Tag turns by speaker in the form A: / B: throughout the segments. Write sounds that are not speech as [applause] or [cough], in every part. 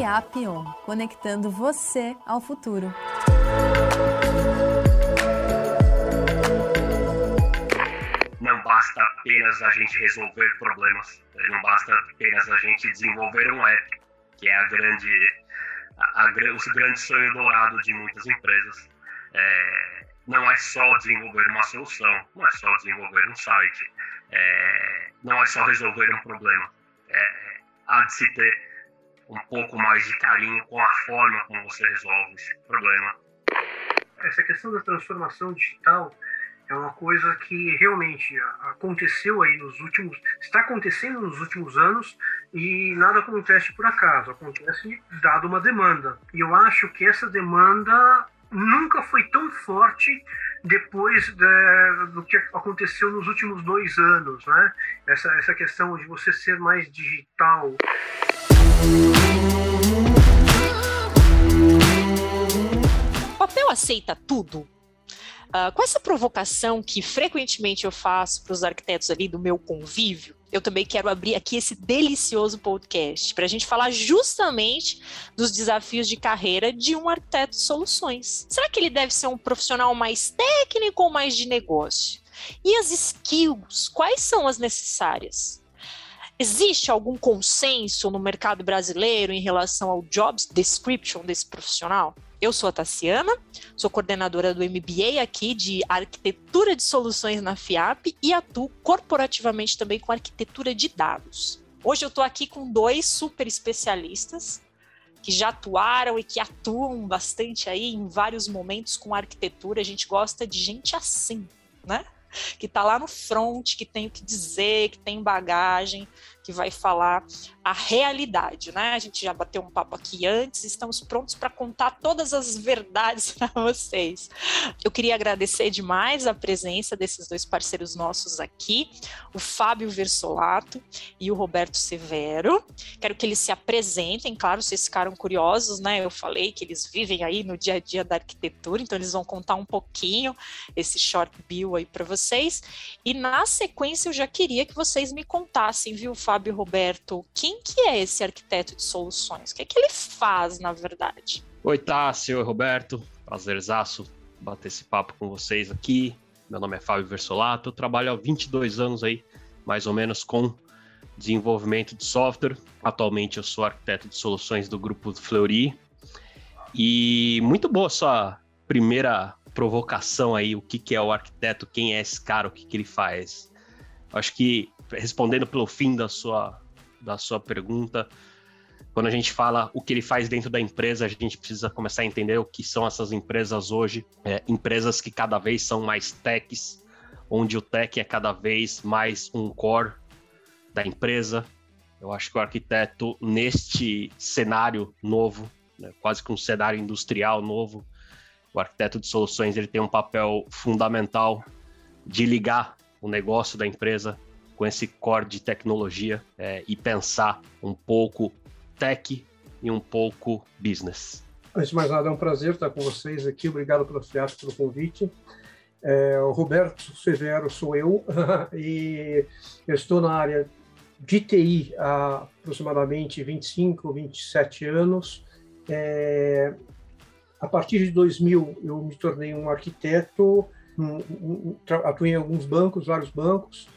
A: On, conectando você ao futuro.
B: Não basta apenas a gente resolver problemas, não basta apenas a gente desenvolver um app, que é a grande, a, a, o grande sonho dourado de muitas empresas. É, não é só desenvolver uma solução, não é só desenvolver um site, é, não é só resolver um problema. É, há de se ter um pouco mais de carinho com a forma como você resolve esse problema.
C: Essa questão da transformação digital é uma coisa que realmente aconteceu aí nos últimos, está acontecendo nos últimos anos e nada acontece por acaso, acontece dado uma demanda. E eu acho que essa demanda nunca foi tão forte depois de, do que aconteceu nos últimos dois anos, né? Essa, essa questão de você ser mais digital.
D: O papel aceita tudo? Uh, com essa provocação que frequentemente eu faço para os arquitetos ali do meu convívio, eu também quero abrir aqui esse delicioso podcast para a gente falar justamente dos desafios de carreira de um arquiteto de soluções. Será que ele deve ser um profissional mais técnico ou mais de negócio? E as skills, quais são as necessárias? Existe algum consenso no mercado brasileiro em relação ao jobs description desse profissional? Eu sou a Tassiana, sou coordenadora do MBA aqui de Arquitetura de Soluções na FIAP e atuo corporativamente também com arquitetura de dados. Hoje eu estou aqui com dois super especialistas que já atuaram e que atuam bastante aí em vários momentos com arquitetura. A gente gosta de gente assim, né? Que está lá no front, que tem o que dizer, que tem bagagem, que vai falar a realidade, né? A gente já bateu um papo aqui antes, estamos prontos para contar todas as verdades [laughs] para vocês. Eu queria agradecer demais a presença desses dois parceiros nossos aqui, o Fábio Versolato e o Roberto Severo. Quero que eles se apresentem, claro, vocês ficaram curiosos, né? Eu falei que eles vivem aí no dia a dia da arquitetura, então eles vão contar um pouquinho esse short bill aí para vocês. E na sequência eu já queria que vocês me contassem, viu, Fábio? Fábio Roberto, quem que é esse arquiteto de soluções? O que é que ele faz, na verdade?
B: Oi, Tássio, Roberto. Prazerzaço bater esse papo com vocês aqui. Meu nome é Fábio Versolato, eu trabalho há 22 anos aí, mais ou menos, com desenvolvimento de software. Atualmente eu sou arquiteto de soluções do grupo Fleury. E muito boa sua primeira provocação aí, o que, que é o arquiteto, quem é esse cara, o que, que ele faz. Acho que respondendo pelo fim da sua, da sua pergunta, quando a gente fala o que ele faz dentro da empresa, a gente precisa começar a entender o que são essas empresas hoje. É, empresas que cada vez são mais techs, onde o tech é cada vez mais um core da empresa. Eu acho que o arquiteto, neste cenário novo, né, quase que um cenário industrial novo, o arquiteto de soluções ele tem um papel fundamental de ligar o negócio da empresa com esse core de tecnologia é, e pensar um pouco tech e um pouco business.
C: Antes de mais nada, é um prazer estar com vocês aqui. Obrigado pelo teatro, pelo convite. É, o Roberto Severo sou eu [laughs] e eu estou na área de TI há aproximadamente 25, 27 anos. É, a partir de 2000, eu me tornei um arquiteto, um, um, atuei em alguns bancos, vários bancos,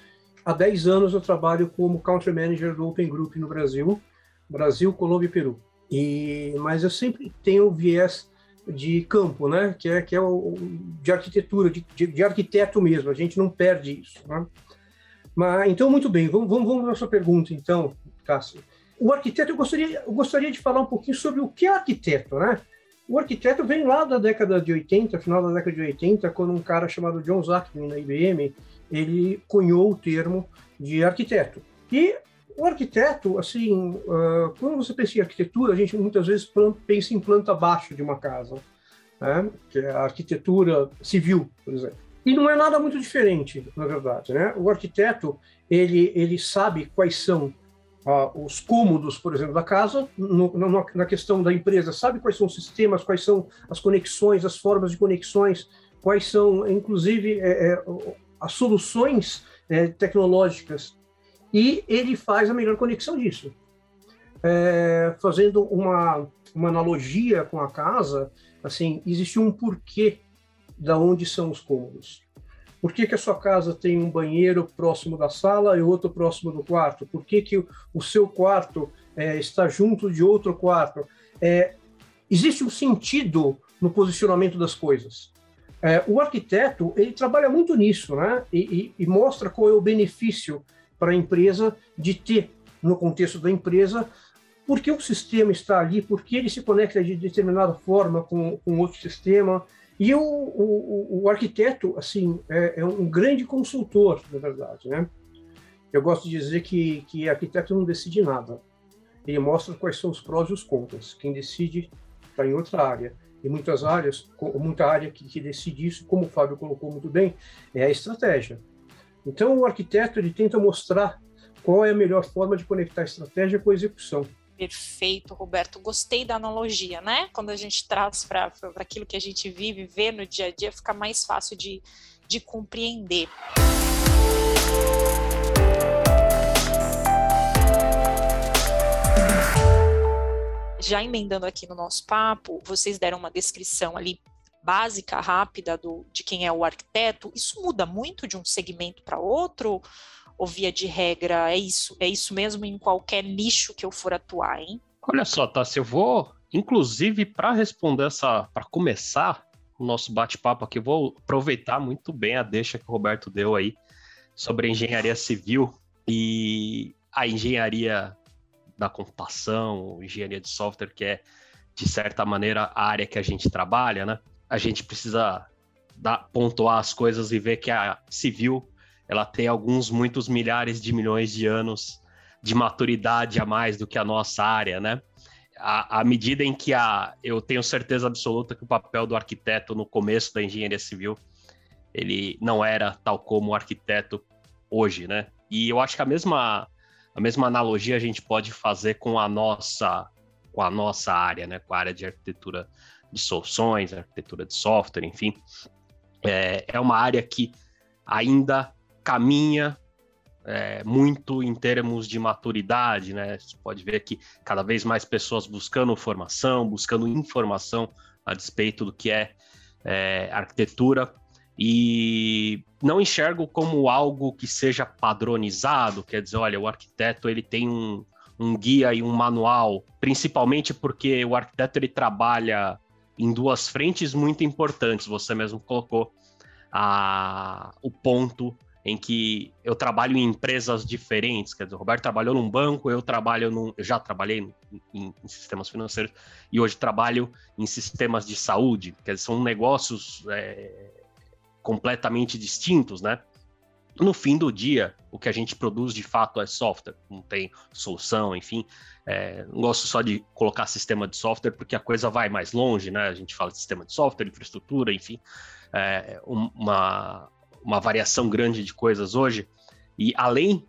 C: há 10 anos eu trabalho como Country Manager do Open Group no Brasil, Brasil, Colômbia e Peru. E, mas eu sempre tenho o viés de campo, né? Que é, que é o, de arquitetura, de, de, de arquiteto mesmo. A gente não perde isso, né? Mas, então, muito bem. Vamos, vamos, vamos à sua pergunta, então, Cássio. O arquiteto, eu gostaria, eu gostaria de falar um pouquinho sobre o que é arquiteto, né? O arquiteto vem lá da década de 80, final da década de 80, quando um cara chamado John Zachman, na IBM, ele cunhou o termo de arquiteto. E o arquiteto, assim, uh, quando você pensa em arquitetura, a gente muitas vezes pensa em planta abaixo de uma casa, né? que é a arquitetura civil, por exemplo. E não é nada muito diferente, na verdade. Né? O arquiteto, ele, ele sabe quais são uh, os cômodos, por exemplo, da casa, no, no, na questão da empresa, sabe quais são os sistemas, quais são as conexões, as formas de conexões, quais são, inclusive, é, é, as soluções é, tecnológicas e ele faz a melhor conexão disso. é, fazendo uma, uma analogia com a casa, assim, existe um porquê da onde são os cômodos. Por que, que, a sua casa tem um banheiro próximo da sala e outro próximo do quarto? Por que, que o, seu quarto é, está junto de outro quarto? É, existe um sentido no posicionamento das coisas. É, o arquiteto ele trabalha muito nisso, né? E, e, e mostra qual é o benefício para a empresa de ter no contexto da empresa por que o sistema está ali, por que ele se conecta de determinada forma com, com outro sistema. E o, o, o arquiteto, assim, é, é, um grande consultor, na verdade, né? Eu gosto de dizer que, que arquiteto não decide nada. Ele mostra quais são os prós e os contras. Quem decide está em outra área. E muitas áreas, muita área que, que decide isso, como o Fábio colocou muito bem, é a estratégia. Então, o arquiteto ele tenta mostrar qual é a melhor forma de conectar a estratégia com a execução.
D: Perfeito, Roberto. Gostei da analogia, né? Quando a gente traz para aquilo que a gente vive, vê no dia a dia, fica mais fácil de, de compreender. Já emendando aqui no nosso papo, vocês deram uma descrição ali básica, rápida do, de quem é o arquiteto. Isso muda muito de um segmento para outro? ou via de regra é isso, é isso mesmo em qualquer nicho que eu for atuar, hein?
B: Olha só, se eu vou, inclusive para responder essa, para começar o nosso bate-papo aqui, vou aproveitar muito bem a deixa que o Roberto deu aí sobre engenharia civil e a engenharia da computação, engenharia de software, que é, de certa maneira, a área que a gente trabalha, né? A gente precisa dar, pontuar as coisas e ver que a civil ela tem alguns muitos milhares de milhões de anos de maturidade a mais do que a nossa área, né? À, medida em que a, eu tenho certeza absoluta que o papel do arquiteto no começo da engenharia civil ele não era tal como o arquiteto hoje, né? E eu acho que a mesma a mesma analogia a gente pode fazer com a nossa com a nossa área, né? Com a área de arquitetura de soluções, arquitetura de software, enfim, é, é uma área que ainda caminha é, muito em termos de maturidade, né? Você pode ver que cada vez mais pessoas buscando formação, buscando informação a despeito do que é, é arquitetura e não enxergo como algo que seja padronizado, quer dizer, olha, o arquiteto ele tem um, um guia e um manual, principalmente porque o arquiteto ele trabalha em duas frentes muito importantes, você mesmo colocou a, o ponto em que eu trabalho em empresas diferentes. Quer dizer, o Roberto trabalhou num banco, eu trabalho num, eu já trabalhei em, em, sistemas financeiros e hoje trabalho em sistemas de saúde. Quer dizer, são negócios é, completamente distintos, né? No fim do dia, o que a gente produz de fato é software, não tem solução, enfim. É, não gosto só de colocar sistema de software porque a coisa vai mais longe, né? A gente fala de sistema de software, infraestrutura, enfim. É, uma, uma variação grande de coisas hoje. E além,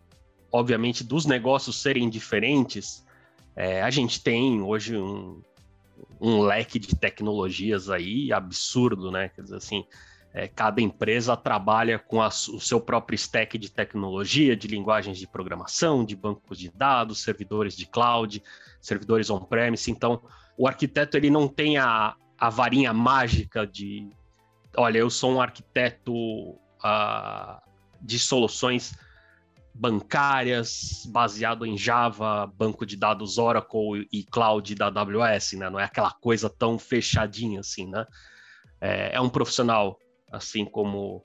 B: obviamente, dos negócios serem diferentes, é, a gente tem hoje um, um leque de tecnologias aí absurdo, né? Quer dizer assim, é, cada empresa trabalha com a, o seu próprio stack de tecnologia, de linguagens de programação, de bancos de dados, servidores de cloud, servidores on-premise. Então, o arquiteto ele não tem a, a varinha mágica de, olha, eu sou um arquiteto uh, de soluções bancárias baseado em Java, banco de dados Oracle e cloud da AWS, né? Não é aquela coisa tão fechadinha assim, né? É, é um profissional, assim como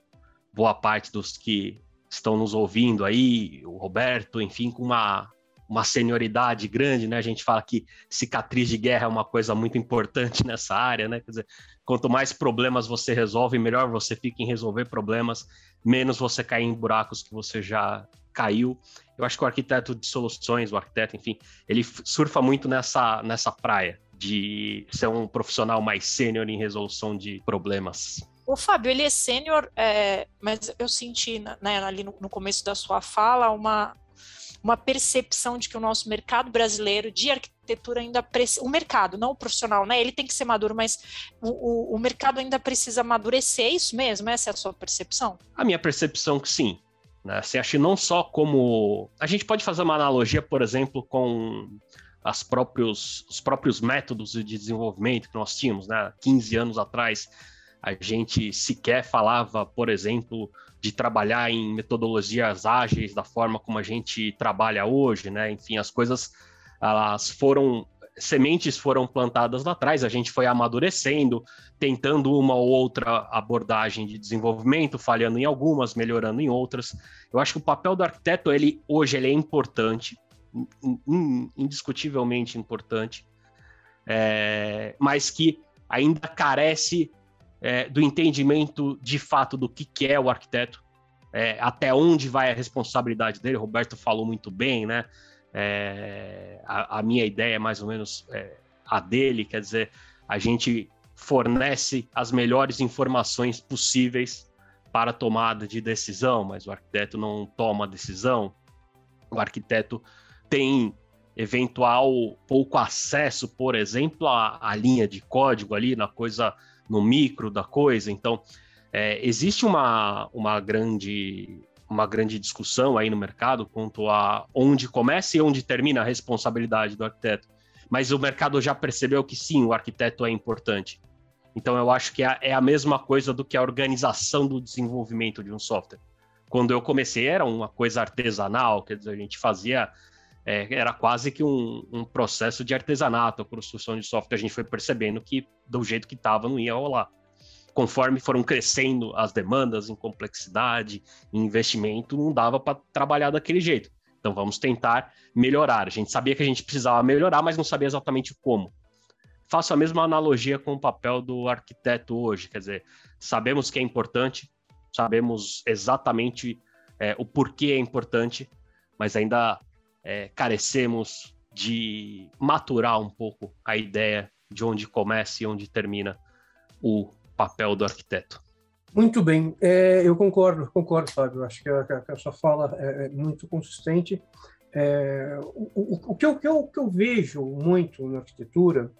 B: boa parte dos que estão nos ouvindo aí, o Roberto, enfim, com uma uma senioridade grande, né? A gente fala que cicatriz de guerra é uma coisa muito importante [laughs] nessa área, né? Quer dizer, quanto mais problemas você resolve, melhor você fica em resolver problemas, menos você cai em buracos que você já caiu. Eu acho que o arquiteto de soluções, o arquiteto, enfim, ele surfa muito nessa, nessa praia de ser um profissional mais sênior em resolução de problemas.
D: O Fábio, ele é sênior, é, mas eu senti né, ali no, no começo da sua fala uma, uma percepção de que o nosso mercado brasileiro de arquitetura ainda precisa, o mercado, não o profissional, né? Ele tem que ser maduro, mas o, o, o mercado ainda precisa amadurecer, é isso mesmo? Essa é a sua percepção?
B: A minha percepção que sim. Né? Acho que não só como. A gente pode fazer uma analogia, por exemplo, com as próprios, os próprios métodos de desenvolvimento que nós tínhamos, né? 15 anos atrás, a gente sequer falava, por exemplo, de trabalhar em metodologias ágeis da forma como a gente trabalha hoje, né? Enfim, as coisas elas foram sementes foram plantadas lá atrás, a gente foi amadurecendo, tentando uma ou outra abordagem de desenvolvimento, falhando em algumas, melhorando em outras. Eu acho que o papel do arquiteto, ele hoje ele é importante, indiscutivelmente importante, é, mas que ainda carece é, do entendimento de fato do que, que é o arquiteto, é, até onde vai a responsabilidade dele. Roberto falou muito bem, né? É, a, a, minha ideia é mais ou menos é, a dele, quer dizer, a gente fornece as melhores informações possíveis para tomada de decisão, mas o arquiteto não toma decisão. O arquiteto tem eventual pouco acesso, por exemplo, à linha de código ali, na coisa, no micro da coisa. Então, é, existe uma, uma grande uma grande discussão aí no mercado quanto a onde começa e onde termina a responsabilidade do arquiteto. Mas o mercado já percebeu que sim, o arquiteto é importante. Então eu acho que é, é a mesma coisa do que a organização do desenvolvimento de um software. Quando eu comecei era uma coisa artesanal, quer dizer, a gente fazia é, era quase que um, um, processo de artesanato, a construção de software. A gente foi percebendo que do jeito que estava não ia rolar conforme foram crescendo as demandas em complexidade, em investimento, não dava para trabalhar daquele jeito. Então vamos tentar melhorar. A gente sabia que a gente precisava melhorar, mas não sabia exatamente como. Faço a mesma analogia com o papel do arquiteto hoje, quer dizer, sabemos que é importante, sabemos exatamente é, o porquê é importante, mas ainda é, carecemos de maturar um pouco a ideia de onde começa e onde termina o papel do arquiteto.
C: Muito bem, é, eu concordo, concordo, Fábio. Acho que a, que a sua fala é, é muito consistente. É, o, o, o, que eu, que, eu, que eu vejo muito na arquitetura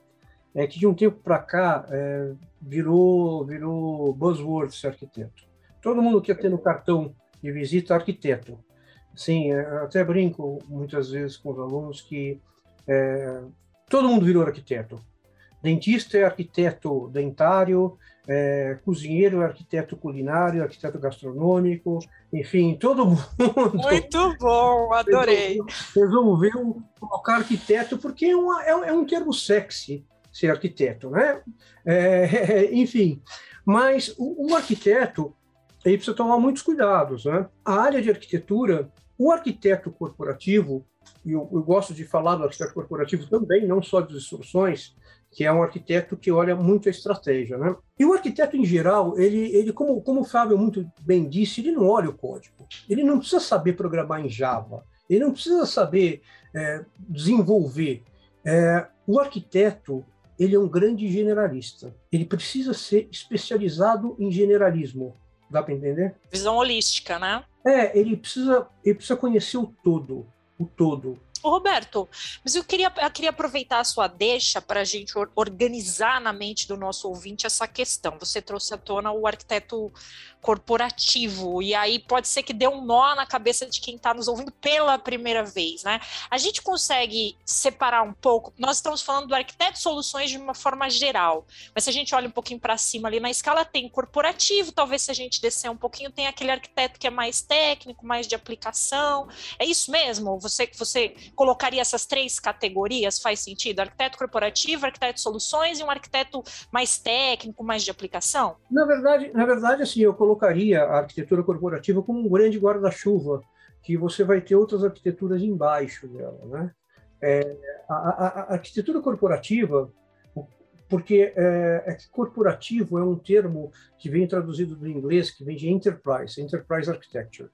C: é que de um tempo para cá é, virou, virou buzzword ser arquiteto. Todo mundo quer ter no cartão de visita arquiteto. Sim, é, até brinco muitas vezes com os alunos que é, todo mundo virou arquiteto. Dentista é arquiteto dentário, é, cozinheiro é arquiteto culinário, arquiteto gastronômico, enfim, todo mundo.
D: Muito bom, [laughs] adorei.
C: Resolveu colocar arquiteto, porque é, uma, é, é um termo sexy ser arquiteto, né? É, [laughs] enfim, mas o, o arquiteto ele precisa tomar muitos cuidados, né? A área de arquitetura, o arquiteto corporativo, e eu, eu gosto de falar do arquiteto corporativo também, não só de instruções, que é um arquiteto que olha muito a estratégia. Né? E o arquiteto, em geral, ele, ele como, como o Fábio muito bem disse, ele não olha o código. Ele não precisa saber programar em Java. Ele não precisa saber é, desenvolver. É, o arquiteto, ele é um grande generalista. Ele precisa ser especializado em generalismo. Dá para entender?
D: Visão holística, né?
C: É, ele precisa, ele precisa conhecer o todo, o todo.
D: Ô, Roberto, mas eu queria, eu queria aproveitar a sua deixa para a gente organizar na mente do nosso ouvinte essa questão. Você trouxe à tona o arquiteto corporativo, e aí pode ser que dê um nó na cabeça de quem está nos ouvindo pela primeira vez, né? A gente consegue separar um pouco, nós estamos falando do arquiteto soluções de uma forma geral, mas se a gente olha um pouquinho para cima ali na escala, tem corporativo, talvez se a gente descer um pouquinho, tem aquele arquiteto que é mais técnico, mais de aplicação. É isso mesmo? Você, você colocaria essas três categorias? Faz sentido? Arquiteto corporativo, arquiteto soluções e um arquiteto mais técnico, mais de aplicação?
C: Na verdade, na verdade, assim, eu colocaria a arquitetura corporativa como um grande guarda-chuva, que você vai ter outras arquiteturas embaixo dela, né? É, a, a, a, arquitetura corporativa, porque é, é, corporativo é um termo que vem traduzido do inglês, que vem de enterprise, enterprise architecture.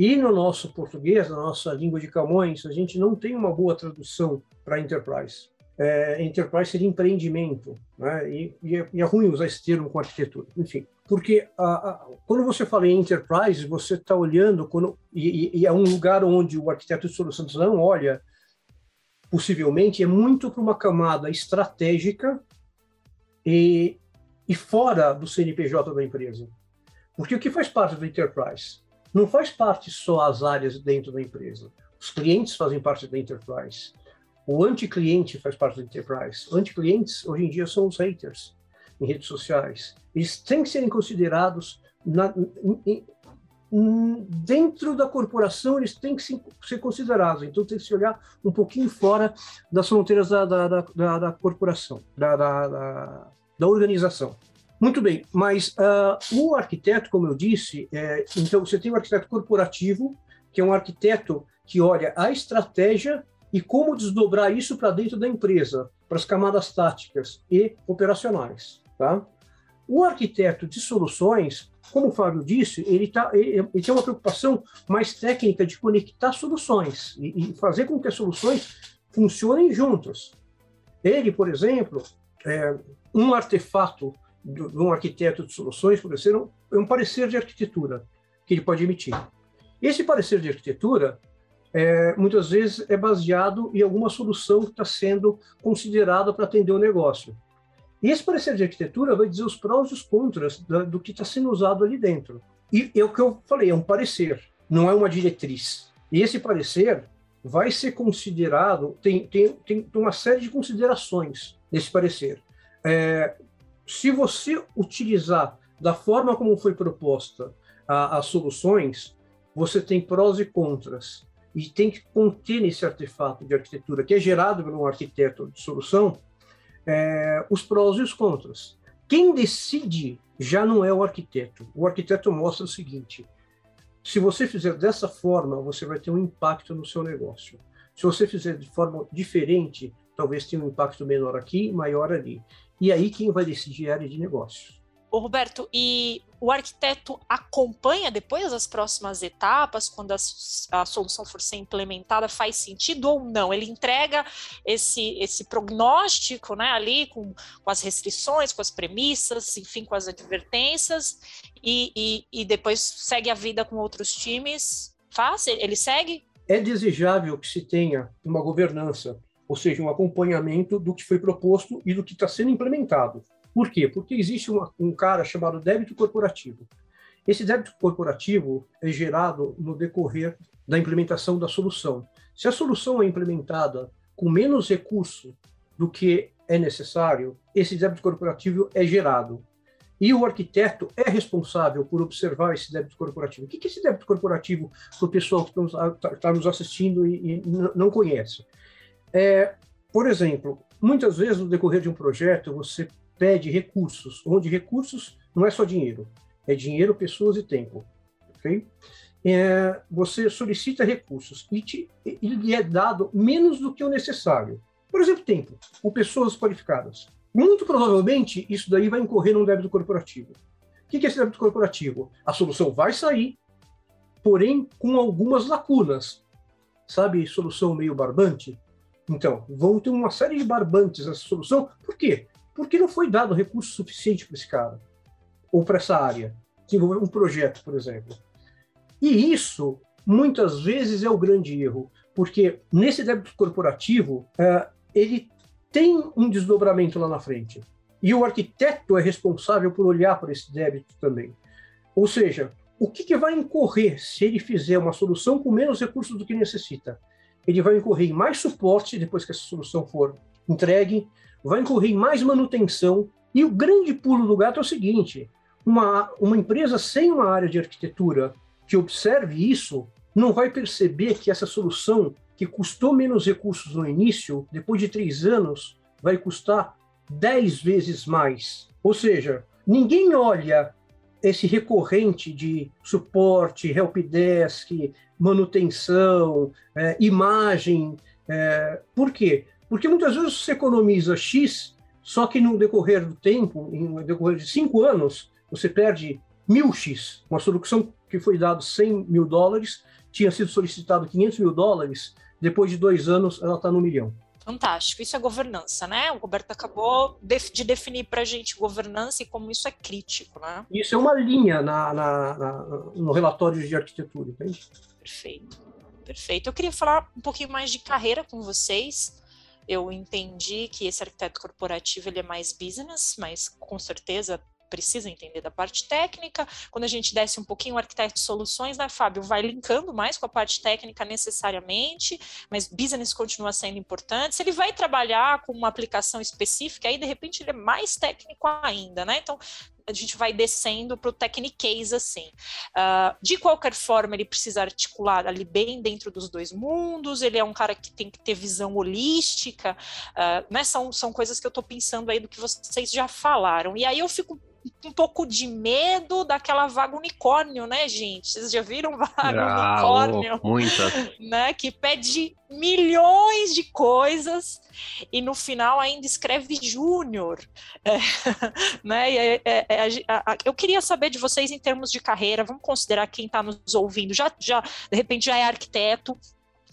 C: E no nosso português, na nossa língua de Camões, a gente não tem uma boa tradução para enterprise. É, enterprise seria empreendimento, né? e, e, é, e, é, ruim usar esse termo com arquitetura. Enfim, porque a, a, quando você fala em enterprise, você está olhando, quando, e, e, é um lugar onde o arquiteto de soluções não olha, possivelmente, é muito para uma camada estratégica e, e fora do CNPJ da empresa. Porque o que faz parte do enterprise? Não faz parte só as áreas dentro da empresa. Os clientes fazem parte da enterprise. O anti-cliente faz parte do enterprise. Anti-clientes, hoje em dia, são os haters em redes sociais. Eles têm que serem considerados na, em, em, dentro da corporação, eles têm que ser considerados. Então, tem que se olhar um pouquinho fora das fronteiras da, da, da, da corporação, da, da, da, organização. Muito bem, mas uh, o arquiteto, como eu disse, é, então você tem o arquiteto corporativo, que é um arquiteto que olha a estratégia e como desdobrar isso para dentro da empresa, para as camadas táticas e operacionais. Tá? O arquiteto de soluções, como o Fábio disse, ele, tá, ele, ele tem uma preocupação mais técnica de conectar soluções e, e fazer com que as soluções funcionem juntas. Ele, por exemplo, é, um artefato de um arquiteto de soluções, por exemplo, é um parecer de arquitetura que ele pode emitir. Esse parecer de arquitetura, é, muitas vezes, é baseado em alguma solução que está sendo considerada para atender o negócio. E esse parecer de arquitetura vai dizer os prós e os contras do, do que está sendo usado ali dentro. E é o que eu falei, é um parecer, não é uma diretriz. E esse parecer vai ser considerado, tem, tem, tem uma série de considerações nesse parecer. É, se você utilizar da forma como foi proposta as soluções, você tem prós e contras. E tem que conter nesse artefato de arquitetura, que é gerado por um arquiteto de solução, é, os prós e os contras. Quem decide já não é o arquiteto. O arquiteto mostra o seguinte: se você fizer dessa forma, você vai ter um impacto no seu negócio. Se você fizer de forma diferente, talvez tenha um impacto menor aqui, maior ali. E aí quem vai decidir é a área de negócios.
D: Ô Roberto, e o arquiteto acompanha depois as próximas etapas, quando a, a, solução for ser implementada, faz sentido ou não? Ele entrega esse, esse prognóstico né, ali com, com as restrições, com as premissas, enfim, com as advertências, e, e, e depois segue a vida com outros times? Faz? Ele segue?
C: É desejável que se tenha uma governança, ou seja, um acompanhamento do que foi proposto e do que está sendo implementado. Por quê? Porque existe um cara chamado débito corporativo. Esse débito corporativo é gerado no decorrer da implementação da solução. Se a solução é implementada com menos recurso do que é necessário, esse débito corporativo é gerado. E o arquiteto é responsável por observar esse débito corporativo. O que é esse débito corporativo para o pessoal que está tá nos assistindo e não conhece? É, por exemplo, muitas vezes no decorrer de um projeto você pede recursos, onde recursos não é só dinheiro, é dinheiro, pessoas e tempo. ok? É, você solicita recursos e te, lhe é dado menos do que o necessário. Por exemplo, tempo, ou pessoas qualificadas. Muito provavelmente, isso daí vai incorrer num débito corporativo. O que é esse débito corporativo? A solução vai sair, porém com algumas lacunas. Sabe, solução meio barbante? Então, vão ter uma série de barbantes nessa solução. Por quê? porque não foi dado recurso suficiente para esse cara, ou para essa área, desenvolver um projeto, por exemplo. E isso, muitas vezes, é o grande erro, porque nesse débito corporativo, é, ele tem um desdobramento lá na frente. E o arquiteto é responsável por olhar para esse débito também. Ou seja, o que, que, vai incorrer se ele fizer uma solução com menos recursos do que necessita? Ele vai incorrer em mais suporte depois que essa solução for entregue, vai incorrer em mais manutenção. E o grande pulo do gato é o seguinte: uma, uma empresa sem uma área de arquitetura que observe isso não vai perceber que essa solução, que custou menos recursos no início, depois de três anos, vai custar dez vezes mais. Ou seja, ninguém olha esse recorrente de suporte, helpdesk, manutenção, é, imagem. É, por quê? Porque muitas vezes você economiza X, só que no decorrer do tempo, no decorrer de cinco anos, você perde mil X. Uma solução que foi dado 100 mil dólares, tinha sido solicitado 500 mil dólares, depois de dois anos ela está no milhão.
D: Fantástico, isso é governança, né? O Roberto acabou de definir para a gente governança e como isso é crítico, né?
C: Isso é uma linha na, na, na, no relatório de arquitetura, entende?
D: Perfeito, perfeito. Eu queria falar um pouquinho mais de carreira com vocês eu entendi que esse arquiteto corporativo ele é mais business, mas com certeza precisa entender da parte técnica. Quando a gente desce um pouquinho o arquiteto de soluções, né, Fábio, vai linkando mais com a parte técnica necessariamente, mas business continua sendo importante. Se ele vai trabalhar com uma aplicação específica, aí de repente ele é mais técnico ainda, né? Então, a gente vai descendo para o techniquez assim. Uh, de qualquer forma, ele precisa articular ali bem dentro dos dois mundos, ele é um cara que tem que ter visão holística, uh, né? São, são coisas que eu estou pensando aí do que vocês já falaram. E aí eu fico um pouco de medo daquela vaga unicórnio, né, gente? Vocês já viram vaga ah, unicórnio?
B: Oh, muita.
D: Né, que pede milhões de coisas e no final ainda escreve júnior. É, [laughs] né? É, é, é eu queria saber de vocês em termos de carreira, vamos considerar quem está nos ouvindo, já, já de repente já é arquiteto,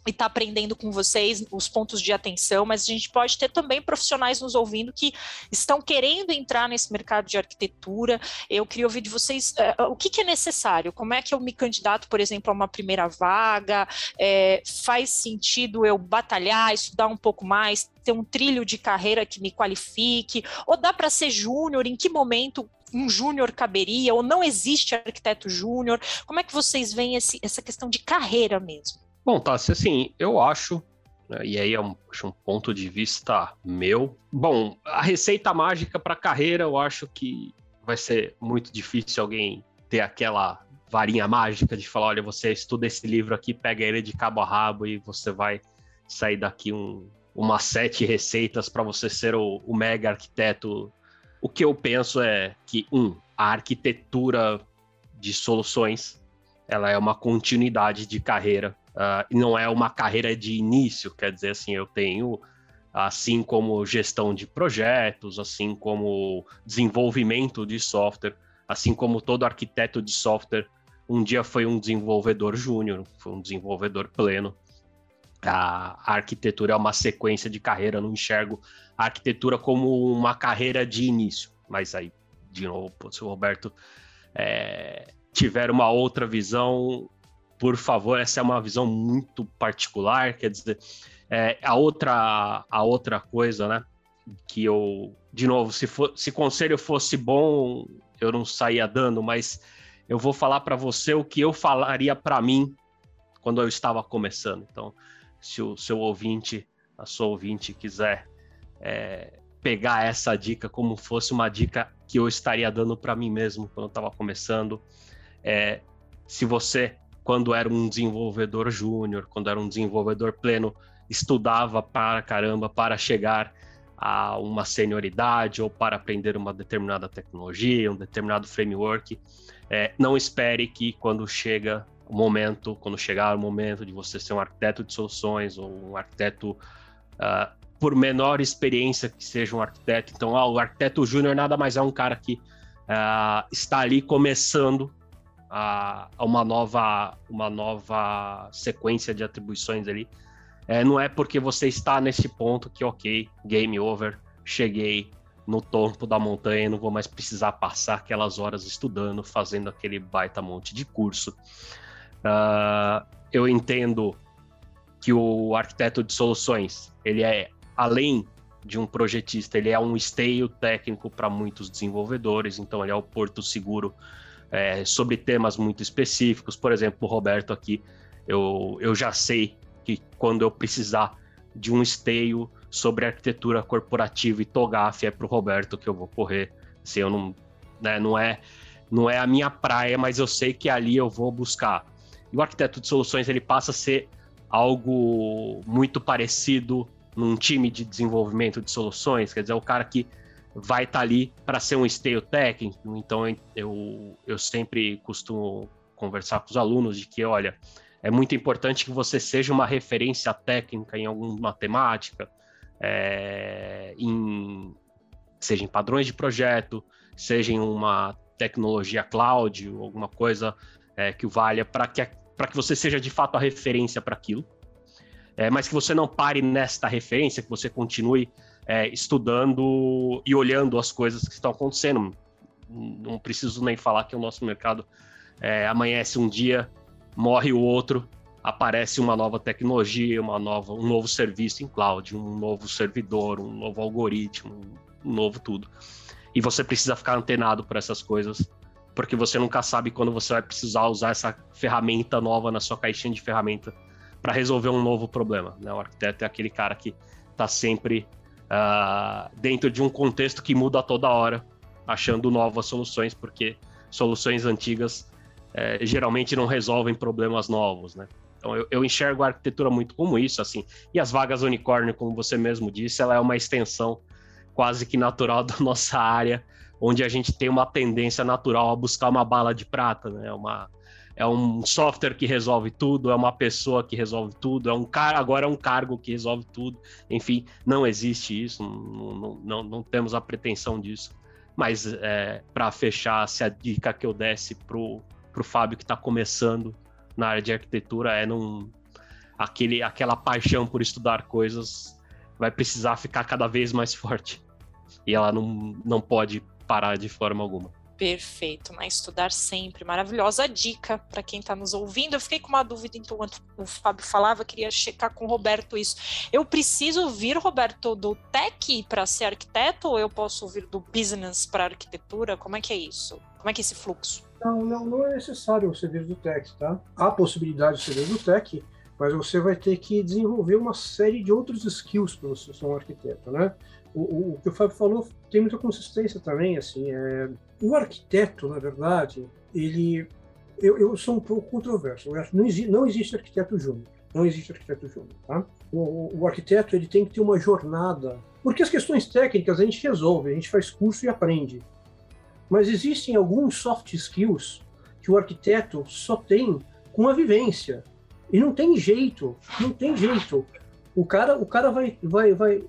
D: e está aprendendo com vocês os pontos de atenção, mas a gente pode ter também profissionais nos ouvindo que estão querendo entrar nesse mercado de arquitetura. Eu queria ouvir de vocês uh, o que, que, é necessário, como é que eu me candidato, por exemplo, a uma primeira vaga, é, faz sentido eu batalhar, estudar um pouco mais, ter um trilho de carreira que me qualifique, ou dá para ser júnior, em que momento um júnior caberia, ou não existe arquiteto júnior? Como é que vocês veem esse, essa questão de carreira mesmo?
B: Bom, Tassi, assim, eu acho, né, e aí é um, um, ponto de vista meu. Bom, a receita mágica para carreira, eu acho que vai ser muito difícil alguém ter aquela varinha mágica de falar: olha, você estuda esse livro aqui, pega ele de cabo a rabo e você vai sair daqui um, umas sete receitas para você ser o, o mega arquiteto. O que eu penso é que, um, a arquitetura de soluções ela é uma continuidade de carreira uh, não é uma carreira de início, quer dizer assim, eu tenho assim como gestão de projetos, assim como desenvolvimento de software, assim como todo arquiteto de software um dia foi um desenvolvedor júnior, foi um desenvolvedor pleno. A, arquitetura é uma sequência de carreira, não enxergo a arquitetura como uma carreira de início. Mas aí, de novo, se o Roberto é, tiver uma outra visão, por favor, essa é uma visão muito particular, quer dizer, é, a outra a outra coisa, né, que eu, de novo, se, for, se conselho fosse bom, eu não saía dando, mas eu vou falar para você o que eu falaria para mim quando eu estava começando. Então, se o seu ouvinte, a sua ouvinte quiser é, pegar essa dica como fosse uma dica que eu estaria dando para mim mesmo quando eu estava começando, é, se você quando era um desenvolvedor júnior, quando era um desenvolvedor pleno, estudava para caramba para chegar a uma senioridade ou para aprender uma determinada tecnologia, um determinado framework. É, não espere que quando chega o momento, quando chegar o momento de você ser um arquiteto de soluções ou um arquiteto, uh, por menor experiência que seja um arquiteto, então ah, o arquiteto júnior nada mais é um cara que uh, está ali começando a, a uma nova uma nova sequência de atribuições ali. É, não é porque você está nesse ponto que, ok, game over, cheguei no topo da montanha, não vou mais precisar passar aquelas horas estudando, fazendo aquele baita monte de curso. Uh, eu entendo que o arquiteto de soluções, ele é, além de um projetista, ele é um esteio técnico para muitos desenvolvedores, então ele é o porto seguro é, sobre temas muito específicos. Por exemplo, o Roberto aqui, eu, eu já sei que quando eu precisar de um esteio sobre arquitetura corporativa e TOGAF é para o Roberto que eu vou correr. Assim, eu não, né, não é não é a minha praia, mas eu sei que ali eu vou buscar. E o arquiteto de soluções ele passa a ser algo muito parecido num time de desenvolvimento de soluções, quer dizer, o cara que vai estar tá ali para ser um esteio técnico. Então eu, eu sempre costumo conversar com os alunos de que, olha, é muito importante que você seja uma referência técnica em alguma temática, é, em, seja em padrões de projeto, seja em uma tecnologia cloud, ou alguma coisa é, que valha para que, que você seja de fato a referência para aquilo. É, mas que você não pare nesta referência, que você continue é, estudando e olhando as coisas que estão acontecendo. Não preciso nem falar que o nosso mercado é, amanhece um dia, morre o outro, aparece uma nova tecnologia, uma nova, um novo serviço em cloud, um novo servidor, um novo algoritmo, um novo tudo. e você precisa ficar antenado por essas coisas, porque você nunca sabe quando você vai precisar usar essa ferramenta nova na sua caixinha de ferramenta para resolver um novo problema. Né? O arquiteto é aquele cara que está sempre uh, dentro de um contexto que muda toda hora, achando novas soluções, porque soluções antigas é, geralmente não resolvem problemas novos, né? Então eu, eu, enxergo a arquitetura muito como isso, assim. E as vagas unicórnio, como você mesmo disse, ela é uma extensão quase que natural [laughs] da nossa área, onde a gente tem uma tendência natural a buscar uma bala de prata, né? Uma, é um software que resolve tudo, é uma pessoa que resolve tudo, é um cara, agora é um cargo que resolve tudo. Enfim, não existe isso, não, não, não, não temos a pretensão disso. Mas é, para fechar, se a dica que eu desse pro, pro Fábio que está começando na área de arquitetura é num, aquele, aquela paixão por estudar coisas vai precisar ficar cada vez mais [laughs] forte. E ela não, não pode parar de forma alguma.
D: Perfeito, mas estudar sempre. Maravilhosa dica para quem está nos ouvindo. Eu fiquei com uma dúvida enquanto o Fábio falava, queria checar com o Roberto isso. Eu preciso vir, Roberto, do tech para ser arquiteto ou eu posso vir do business para arquitetura? Como é que é isso? Como é que é esse fluxo?
C: Não, não, não é necessário você vir do tech, tá? Há possibilidade de você vir do tech, mas você vai ter que desenvolver uma série de outros skills para você ser um arquiteto, né? O, o, que o Fábio falou tem muita consistência também, assim, é... o arquiteto, na verdade, ele, eu, eu sou um pouco controverso, não, existe, não existe arquiteto júnior, não existe arquiteto júnior, tá? O, o, arquiteto, ele tem que ter uma jornada, porque as questões técnicas a gente resolve, a gente faz curso e aprende, mas existem alguns soft skills que o arquiteto só tem com a vivência, e não tem jeito, não tem jeito. O cara, o cara vai, vai, vai.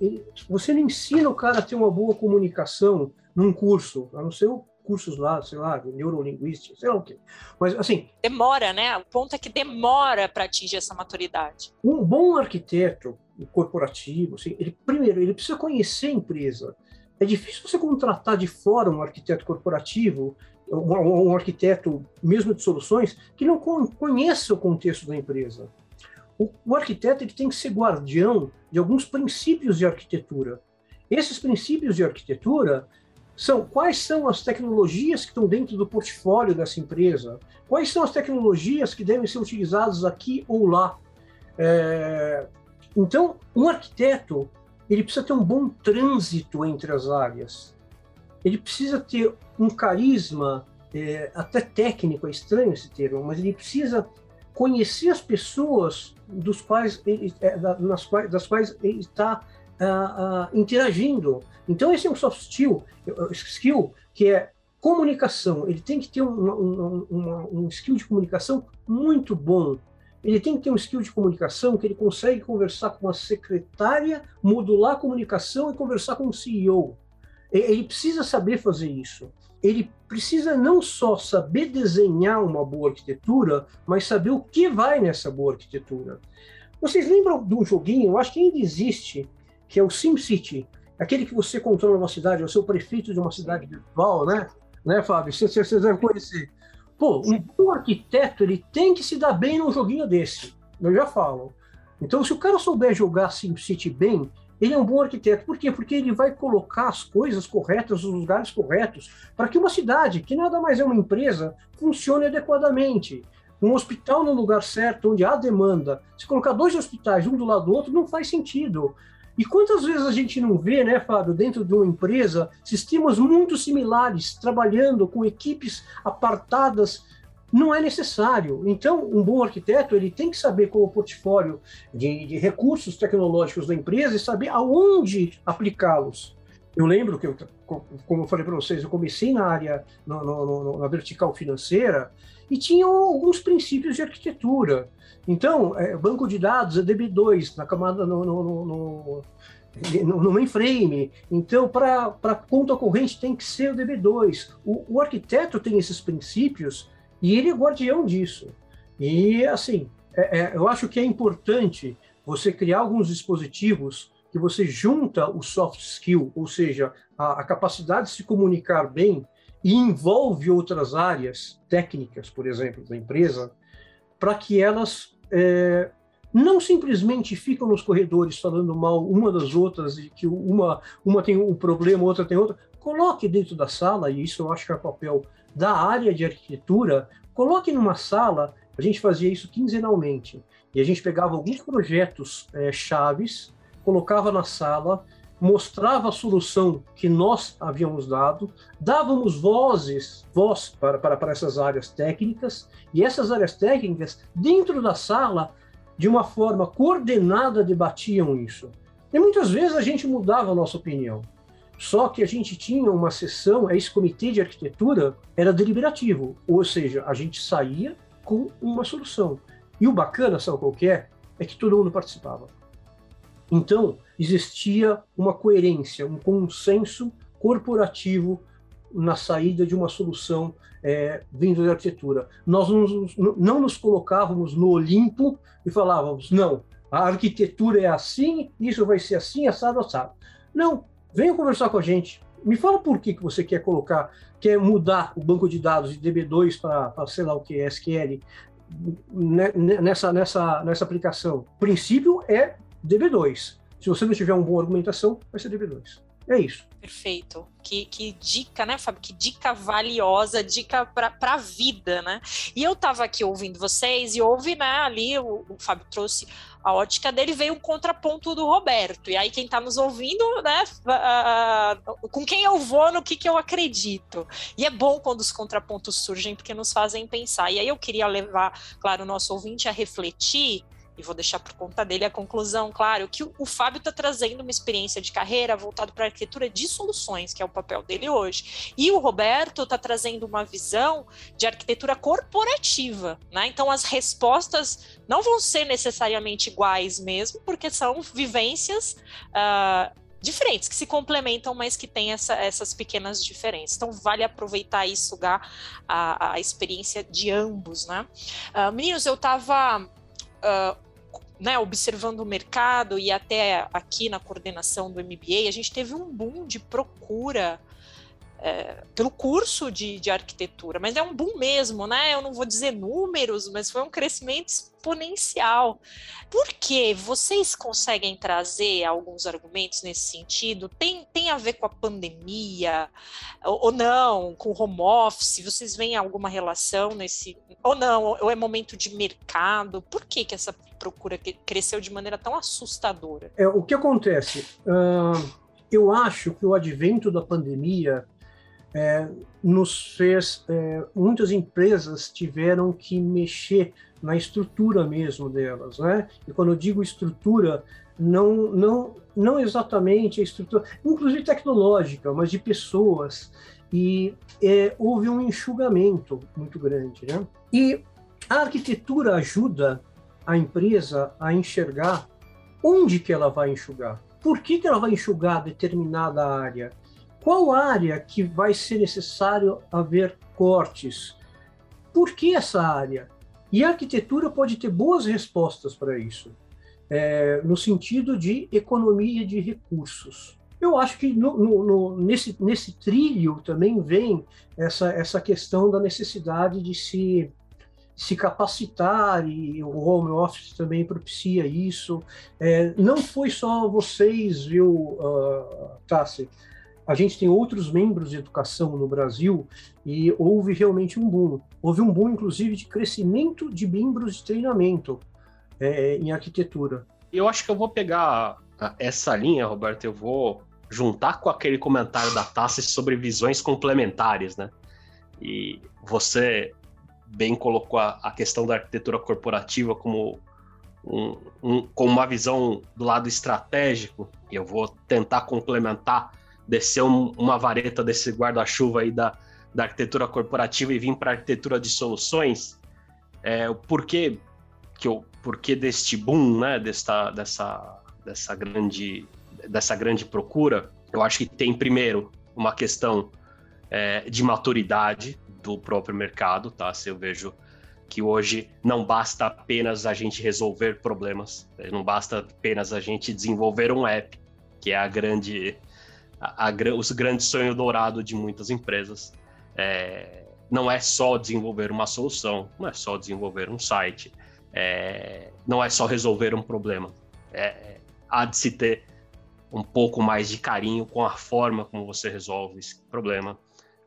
C: Você não ensina o cara a ter uma boa comunicação num curso, a não ser cursos lá, sei lá, neurolinguística, sei lá o quê. Mas assim.
D: Demora, né? O ponto é que demora para atingir essa maturidade.
C: Um bom arquiteto corporativo, assim, ele primeiro ele precisa conhecer a empresa. É difícil você contratar de fora um arquiteto corporativo, um, um arquiteto mesmo de soluções, que não conheça o contexto da empresa. O, o arquiteto ele tem que ser guardião de alguns princípios de arquitetura. Esses princípios de arquitetura são quais são as tecnologias que estão dentro do portfólio dessa empresa, quais são as tecnologias que devem ser utilizadas aqui ou lá. É... Então, um arquiteto ele precisa ter um bom trânsito entre as áreas. Ele precisa ter um carisma, é, até técnico, é estranho esse termo, mas ele precisa conhecer as pessoas dos quais ele, é, nas quais, das quais ele está uh, uh, interagindo. Então esse é um soft skill, skill que é comunicação. Ele tem que ter um skill de comunicação muito bom. Ele tem que ter um skill de comunicação que ele consegue conversar com a secretária, modular a comunicação e conversar com o CEO. Ele precisa saber fazer isso ele precisa não só saber desenhar uma boa arquitetura, mas saber o que vai nessa boa arquitetura. Vocês lembram de um joguinho, eu acho que ainda existe, que é o SimCity, aquele que você controla uma cidade, você é o prefeito de uma cidade virtual, né? Né, Fábio? Vocês, devem conhecer. Pô, um bom arquiteto, ele tem que se dar bem num joguinho desse. Eu já falo. Então, se o cara souber jogar SimCity bem, ele é um bom arquiteto. Por quê? Porque ele vai colocar as coisas corretas nos lugares corretos para que uma cidade, que nada mais é uma empresa, funcione adequadamente. Um hospital no lugar certo, onde há demanda. Se colocar dois hospitais um do lado do outro, não faz sentido. E quantas vezes a gente não vê, né, Fábio, dentro de uma empresa, sistemas muito similares, trabalhando com equipes apartadas não é necessário. Então, um bom arquiteto ele tem que saber qual o portfólio de, de recursos tecnológicos da empresa e saber aonde aplicá-los. Eu lembro que, eu, como eu falei para vocês, eu comecei na área, no, no, na vertical financeira, e tinha alguns princípios de arquitetura. Então, é, banco de dados é DB2, na camada no, no, no, no mainframe. Então, para conta corrente tem que ser o DB2. O, o arquiteto tem esses princípios e ele é guardião disso. E, assim, é, é, eu acho que é importante você criar alguns dispositivos que você junta o soft skill, ou seja, a, a capacidade de se comunicar bem, e envolve outras áreas técnicas, por exemplo, da empresa, para que elas é, não simplesmente ficam nos corredores falando mal uma das outras e que uma, uma tem um problema, outra tem outra, coloque dentro da sala, e isso eu acho que é o papel da área de arquitetura, coloque numa sala, a gente fazia isso quinzenalmente, e a gente pegava alguns projetos é, chaves, colocava na sala, mostrava a solução que nós havíamos dado, dávamos vozes, voz para, para, para essas áreas técnicas, e essas áreas técnicas, dentro da sala, de uma forma coordenada, debatiam isso. E muitas vezes a gente mudava a nossa opinião. Só que a gente tinha uma sessão, esse comitê de arquitetura era deliberativo, ou seja, a gente saía com uma solução. E o bacana, sabe qual é? É que todo mundo participava. Então, existia uma coerência, um consenso corporativo na saída de uma solução é, vindo da arquitetura. Nós não, não nos colocávamos no Olimpo e falávamos, não, a arquitetura é assim, isso vai ser assim, assado, assado. Não, venha conversar com a gente. Me fala por que, que você quer colocar, quer mudar o banco de dados de DB2 para, sei lá o que, SQL, nessa, nessa, nessa aplicação. O princípio é DB2. Se você não tiver uma boa argumentação, vai ser DB2. É isso.
D: Perfeito. Que, que dica, né, Fábio? Que dica valiosa, dica para a vida, né? E eu estava aqui ouvindo vocês e ouvi, né, ali o, o Fábio trouxe a ótica dele, veio um contraponto do Roberto. E aí quem está nos ouvindo, né, uh, com quem eu vou, no que, que eu acredito. E é bom quando os contrapontos surgem, porque nos fazem pensar. E aí eu queria levar, claro, o nosso ouvinte a refletir e vou deixar por conta dele a conclusão, claro, que o, Fábio está trazendo uma experiência de carreira voltado para a arquitetura de soluções, que é o papel dele hoje. E o Roberto está trazendo uma visão de arquitetura corporativa, né? Então as respostas não vão ser necessariamente iguais mesmo, porque são vivências. Uh, diferentes, que se complementam, mas que têm essa, essas pequenas diferenças. Então, vale aproveitar e sugar a, a experiência de ambos, né? Uh, meninos, eu estava uh, né, observando o mercado e até aqui na coordenação do MBA, a gente teve um boom de procura é, pelo curso de, de, arquitetura, mas é um boom mesmo, né? Eu não vou dizer números, mas foi um crescimento exponencial. Por que vocês conseguem trazer alguns argumentos nesse sentido? Tem, tem a ver com a pandemia ou, ou não, com o home office? Vocês veem alguma relação nesse ou não? Ou é momento de mercado? Por que que essa procura cresceu de maneira tão assustadora?
C: É, o que acontece? Uh, eu acho que o advento da pandemia é, nos fez. É, muitas empresas tiveram que mexer na estrutura mesmo delas, né? E quando eu digo estrutura, não, não, não exatamente a estrutura, inclusive tecnológica, mas de pessoas. E é, houve um enxugamento muito grande, né? E a arquitetura ajuda a empresa a enxergar onde que ela vai enxugar. Por que, que ela vai enxugar determinada área? Qual área que vai ser necessário haver cortes? Por que essa área? E a arquitetura pode ter boas respostas para isso, é, no sentido de economia de recursos. Eu acho que no, no, no, nesse, nesse trilho também vem essa, essa questão da necessidade de se, se capacitar, e o home office também propicia isso. É, não foi só vocês, viu, uh, Tassi? A gente tem outros membros de educação no Brasil e houve realmente um boom. Houve um boom, inclusive, de crescimento de membros de treinamento é, em arquitetura.
B: Eu acho que eu vou pegar essa linha, Roberto, eu vou juntar com aquele comentário da Tassi sobre visões complementares, né? E você bem colocou a, questão da arquitetura corporativa como um, um, uma visão do lado estratégico, e eu vou tentar complementar descer um, uma vareta desse guarda-chuva aí da, da arquitetura corporativa e vir para a arquitetura de soluções, é, o porquê que o porquê deste boom, né, desta, dessa, dessa grande dessa grande procura, eu acho que tem primeiro uma questão é, de maturidade do próprio mercado, tá? Se eu vejo que hoje não basta apenas a gente resolver problemas, não basta apenas a gente desenvolver um app, que é a grande a, a, os grandes sonhos dourados de muitas empresas. É, não é só desenvolver uma solução, não é só desenvolver um site, é, não é só resolver um problema. É, há de se ter um pouco mais de carinho com a forma como você resolve esse problema,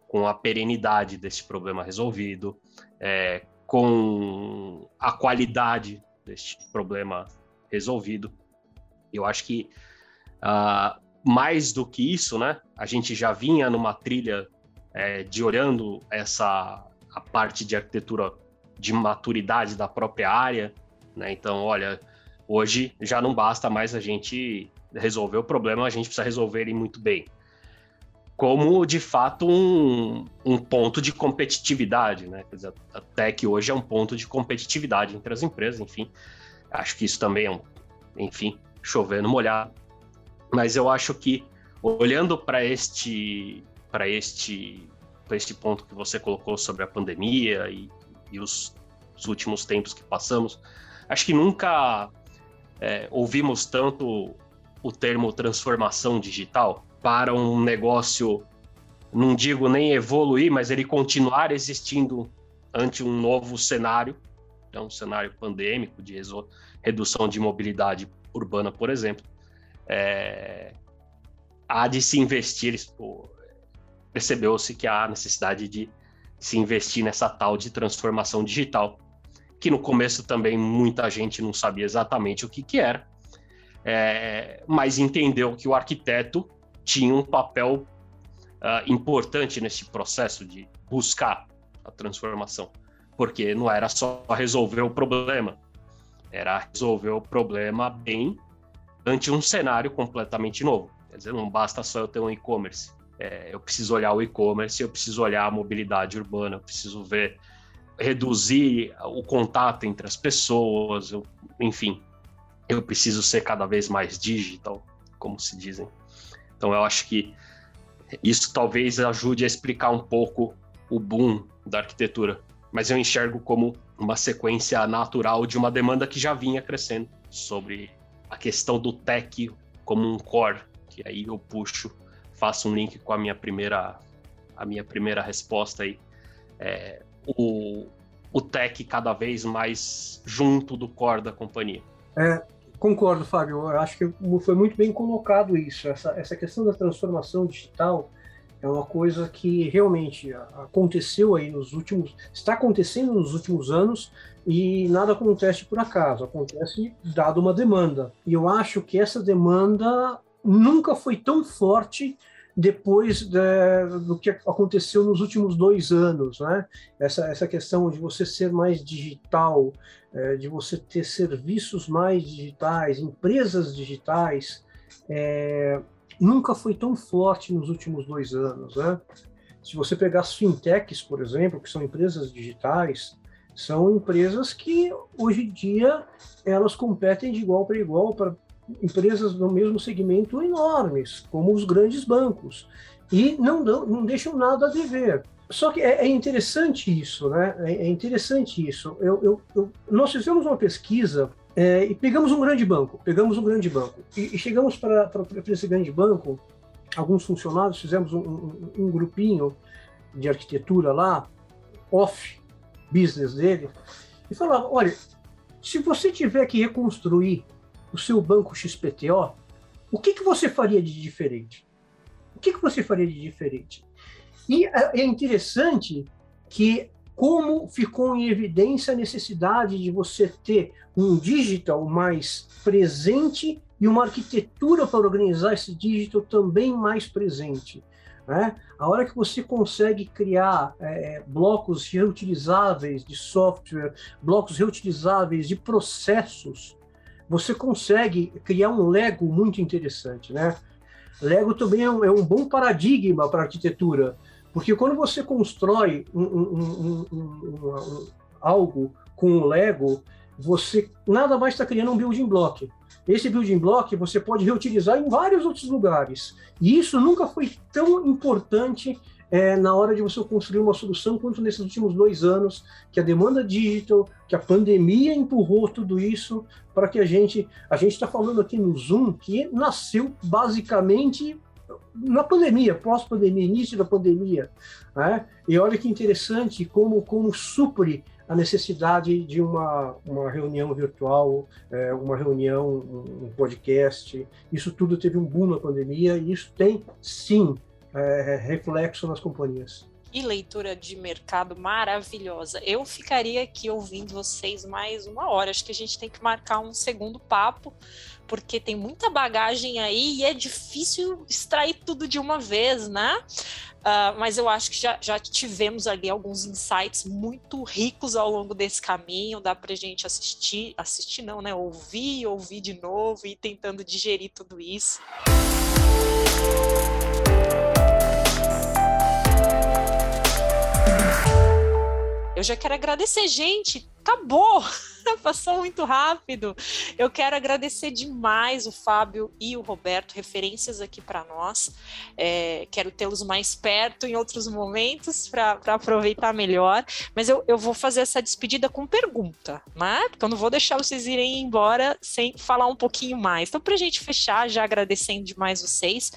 B: com a perenidade desse problema resolvido, é, com a qualidade deste problema resolvido. Eu acho que uh, mais do que isso, né? A gente já vinha numa trilha é, de olhando essa a parte de arquitetura de maturidade da própria área, né? Então, olha, hoje já não basta mais a gente resolver o problema, a gente precisa resolver ele muito bem. Como, de fato, um, um ponto de competitividade, né? Quer dizer, até que hoje é um ponto de competitividade entre as empresas, enfim. Acho que isso também é um, enfim, chovendo molhado. Mas eu acho que, olhando para este, para este, para este ponto que você colocou sobre a pandemia e, e os, os últimos tempos que passamos, acho que nunca é, ouvimos tanto o termo transformação digital para um negócio, não digo nem evoluir, mas ele continuar existindo ante um novo cenário, é um cenário pandêmico de redução de mobilidade urbana, por exemplo, é, há de se investir, percebeu-se que há necessidade de se investir nessa tal de transformação digital, que no começo também muita gente não sabia exatamente o que, que era, é, mas entendeu que o arquiteto tinha um papel uh, importante nesse processo de buscar a transformação, porque não era só resolver o problema, era resolver o problema bem ante um cenário completamente novo. Quer dizer, não basta só eu ter um e-commerce. É, eu preciso olhar o e-commerce, eu preciso olhar a mobilidade urbana, eu preciso ver, reduzir o contato entre as pessoas, eu, enfim, eu preciso ser cada vez mais digital, como se dizem. Então eu acho que isso talvez ajude a explicar um pouco o boom da arquitetura, mas eu enxergo como uma sequência natural de uma demanda que já vinha crescendo sobre a questão do tech como um core, que aí eu puxo, faço um link com a minha primeira, a minha primeira resposta aí. É, o, o tech cada vez mais junto do core da companhia.
C: É, concordo, Fábio. Eu acho que foi muito bem colocado isso. Essa, essa questão da transformação digital é uma coisa que realmente aconteceu aí nos últimos, está acontecendo nos últimos anos e nada acontece por acaso, acontece dado uma demanda. E eu acho que essa demanda nunca foi tão forte depois de, do que aconteceu nos últimos dois anos, né? Essa, essa questão de você ser mais digital, é, de você ter serviços mais digitais, empresas digitais, é, nunca foi tão forte nos últimos dois anos, né? Se você pegar as fintechs, por exemplo, que são empresas digitais, são empresas que hoje em dia elas competem de igual para igual para empresas no mesmo segmento enormes, como os grandes bancos, e não, dão, não deixam nada a dever. Só que é, é interessante isso, né? É, é interessante isso. Eu, eu, eu, nós fizemos uma pesquisa é, e pegamos um grande banco, pegamos um grande banco e, e chegamos para esse grande banco, alguns funcionários fizemos um, um, um grupinho de arquitetura lá, off business dele, e falava, olha, se você tiver que reconstruir o seu banco XPTO, o que, que você faria de diferente? O que, que você faria de diferente? E é, é interessante que, como ficou em evidência a necessidade de você ter um digital mais presente e uma arquitetura para organizar esse digital também mais presente. Né? A hora que você consegue criar é, blocos reutilizáveis de software, blocos reutilizáveis de processos, você consegue criar um Lego muito interessante, né? Lego também é um, é um bom paradigma para arquitetura, porque quando você constrói um, um, algo com o Lego, você nada mais está criando um building block. Esse building block você pode reutilizar em vários outros lugares. E isso nunca foi tão importante é, na hora de você construir uma solução quanto nesses últimos dois anos, que a demanda digital, que a pandemia empurrou tudo isso para que a gente. A gente está falando aqui no Zoom que nasceu basicamente na pandemia, pós-pandemia, início da pandemia. Né? E olha que interessante como, como supre a necessidade de uma, uma reunião virtual, é, uma reunião, um podcast. Isso tudo teve um boom na pandemia e isso tem, sim, é, reflexo nas companhias.
D: E leitura de mercado maravilhosa. Eu ficaria aqui ouvindo vocês mais uma hora. Acho que a gente tem que marcar um segundo papo, porque tem muita bagagem aí e é difícil extrair tudo de uma vez, né? Uh, mas eu acho que já, já tivemos ali alguns insights muito ricos ao longo desse caminho. Dá para gente assistir, assistir não, né? Ouvir, ouvir de novo e tentando digerir tudo isso. Eu já quero agradecer, gente. Acabou! [laughs] Passou muito rápido. Eu quero agradecer demais o Fábio e o Roberto, referências aqui para nós. É, quero tê-los mais perto em outros momentos para aproveitar melhor. Mas eu, eu vou fazer essa despedida com pergunta, né? Porque eu não vou deixar vocês irem embora sem falar um pouquinho mais. Então, para a gente fechar, já agradecendo demais vocês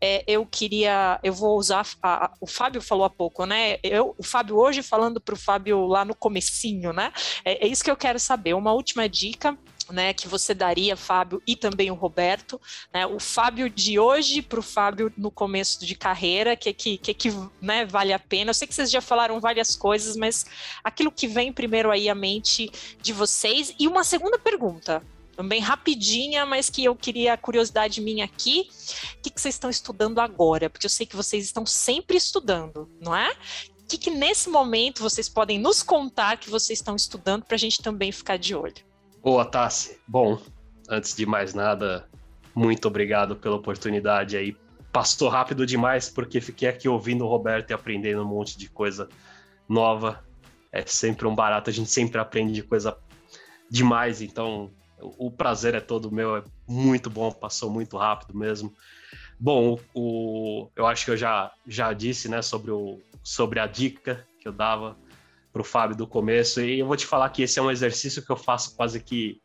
D: é, eu queria, eu vou usar, a, o Fábio falou há pouco, né? Eu, o Fábio hoje falando para o Fábio lá no comecinho, né? É, é isso que eu quero saber. Uma última dica né, que você daria, Fábio, e também o Roberto, né, o Fábio de hoje para o Fábio no começo de carreira, que que, que, que né, vale a pena. Eu sei que vocês já falaram várias coisas, mas aquilo que vem primeiro aí à mente de vocês. E uma segunda pergunta, também rapidinha, mas que eu queria curiosidade minha aqui. O que, que vocês estão estudando agora? Porque eu sei que vocês estão sempre estudando, não é? O que, que nesse momento vocês podem nos contar que vocês estão estudando para a gente também ficar de olho?
B: Boa, Tassi. Bom, antes de mais nada, muito obrigado pela oportunidade aí. Passou rápido demais porque fiquei aqui ouvindo o Roberto e aprendendo um monte de coisa nova. É sempre um barato, a gente sempre aprende coisa demais, então o prazer é todo meu, é muito bom, passou muito rápido mesmo. Bom, o, eu acho que eu já, já disse né, sobre, o, sobre a dica que eu dava para o Fábio do começo, e eu vou te falar que esse é um exercício que eu faço quase que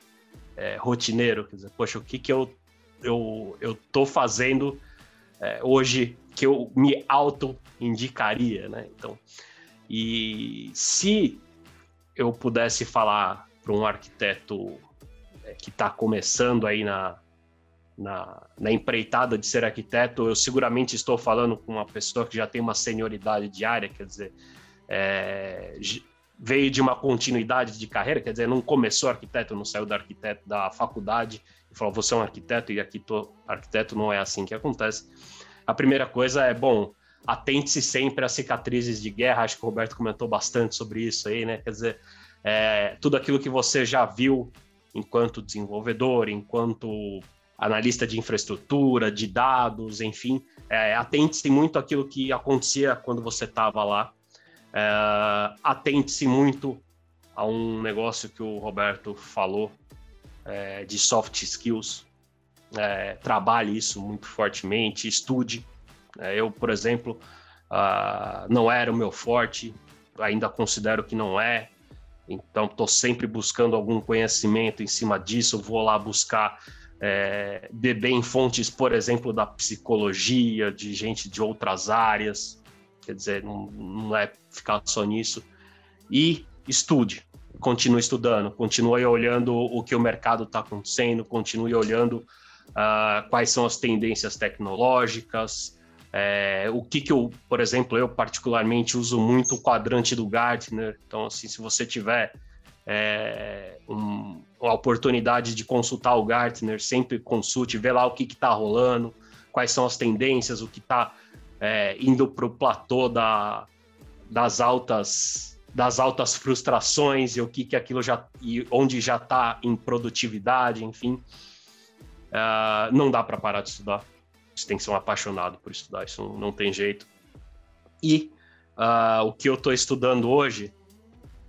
B: é, rotineiro. Quer dizer, poxa, o que, que eu, eu, eu tô fazendo é, hoje que eu me auto-indicaria, né? Então, e se eu pudesse falar para um arquiteto que está começando aí na, na, na, empreitada de ser arquiteto, eu seguramente estou falando com uma pessoa que já tem uma senioridade diária, quer dizer, é, veio de uma continuidade de carreira, quer dizer, não começou arquiteto, não saiu da arquiteto da faculdade e falou, você é um arquiteto e aqui tô arquiteto, não é assim que acontece. A primeira coisa é, bom, atente-se sempre às cicatrizes de guerra, acho que o Roberto comentou bastante sobre isso aí, né, quer dizer, é, tudo aquilo que você já viu enquanto desenvolvedor, enquanto analista de infraestrutura, de dados, enfim, é, atente-se muito àquilo que acontecia quando você estava lá. É, atente-se muito a um negócio que o Roberto falou é, de soft skills. É, trabalhe isso muito fortemente, estude. É, eu, por exemplo, uh, não era o meu forte, ainda considero que não é. Então, estou sempre buscando algum conhecimento em cima disso. Vou lá buscar é, beber em fontes, por exemplo, da psicologia, de gente de outras áreas. Quer dizer, não, não é ficar só nisso. E estude, continue estudando, continue olhando o que o mercado está acontecendo, continue olhando uh, quais são as tendências tecnológicas, é, o que, que eu, por exemplo, eu particularmente uso muito o quadrante do Gartner. Então, assim, se você tiver é, um, uma oportunidade de consultar o Gartner, sempre consulte, vê lá o que está rolando, quais são as tendências, o que está é, indo para o platô da, das altas das altas frustrações e o que que aquilo já e onde já está em produtividade, enfim, uh, não dá para parar de estudar. Você tem que ser um apaixonado por estudar, isso não, tem jeito. E uh, o que eu estou estudando hoje,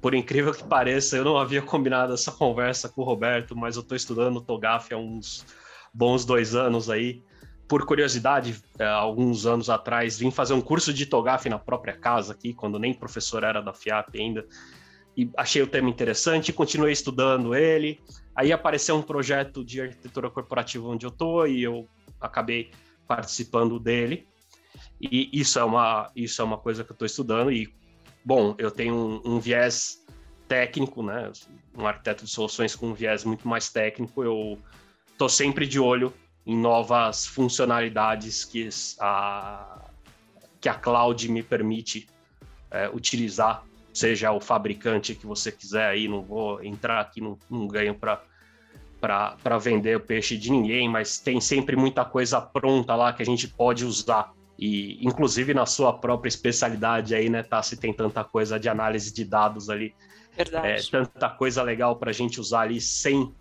B: por incrível que pareça, eu não havia combinado essa [laughs] conversa com o Roberto, mas eu estou estudando TOGAF há uns bons dois anos aí. Por curiosidade, é, alguns anos atrás, vim fazer um curso de TOGAF na própria casa aqui, quando nem professor era da FIAP ainda, e achei o tema interessante continuei estudando ele. Aí apareceu um projeto de arquitetura corporativa onde eu estou e eu acabei participando dele. E isso é uma, isso é uma coisa que eu estou estudando. E, bom, eu tenho um, um viés técnico, né? Um arquiteto de soluções com um viés muito mais técnico. Eu estou sempre de olho em novas funcionalidades que a, que a cloud me permite é, utilizar, seja o fabricante que você quiser aí, não vou entrar aqui, não ganho para vender o peixe de ninguém, mas tem sempre muita coisa pronta lá que a gente pode usar. E, inclusive, na sua própria especialidade aí, né, tá? Se tem tanta coisa de análise de dados ali.
D: Verdade.
B: É, tanta coisa legal para a gente usar ali sem